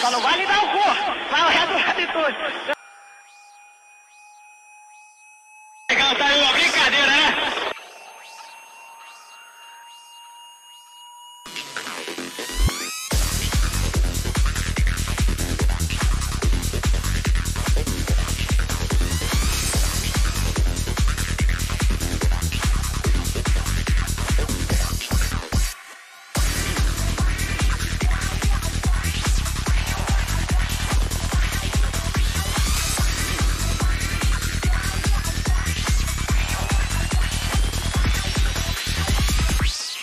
Só não vale dar o cu. Vai o resto, resto de tudo.